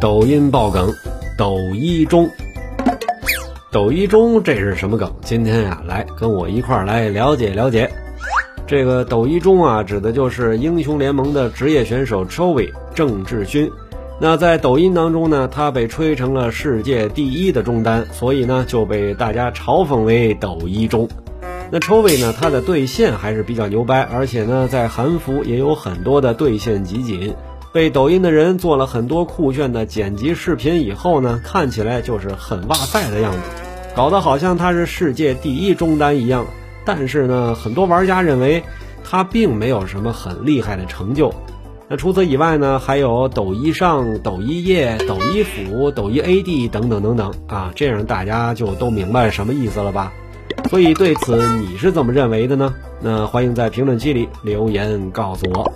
抖音爆梗，抖一中。抖一中这是什么梗？今天呀，来跟我一块儿来了解了解。这个抖一中啊，指的就是英雄联盟的职业选手 Chovy 郑智勋。那在抖音当中呢，他被吹成了世界第一的中单，所以呢就被大家嘲讽为抖一中。那 Chovy 呢，他的对线还是比较牛掰，而且呢在韩服也有很多的对线集锦。被抖音的人做了很多酷炫的剪辑视频以后呢，看起来就是很哇塞的样子，搞得好像他是世界第一中单一样。但是呢，很多玩家认为他并没有什么很厉害的成就。那除此以外呢，还有抖音上、抖音夜、抖音辅、抖音 AD 等等等等啊，这样大家就都明白什么意思了吧？所以对此你是怎么认为的呢？那欢迎在评论区里留言告诉我。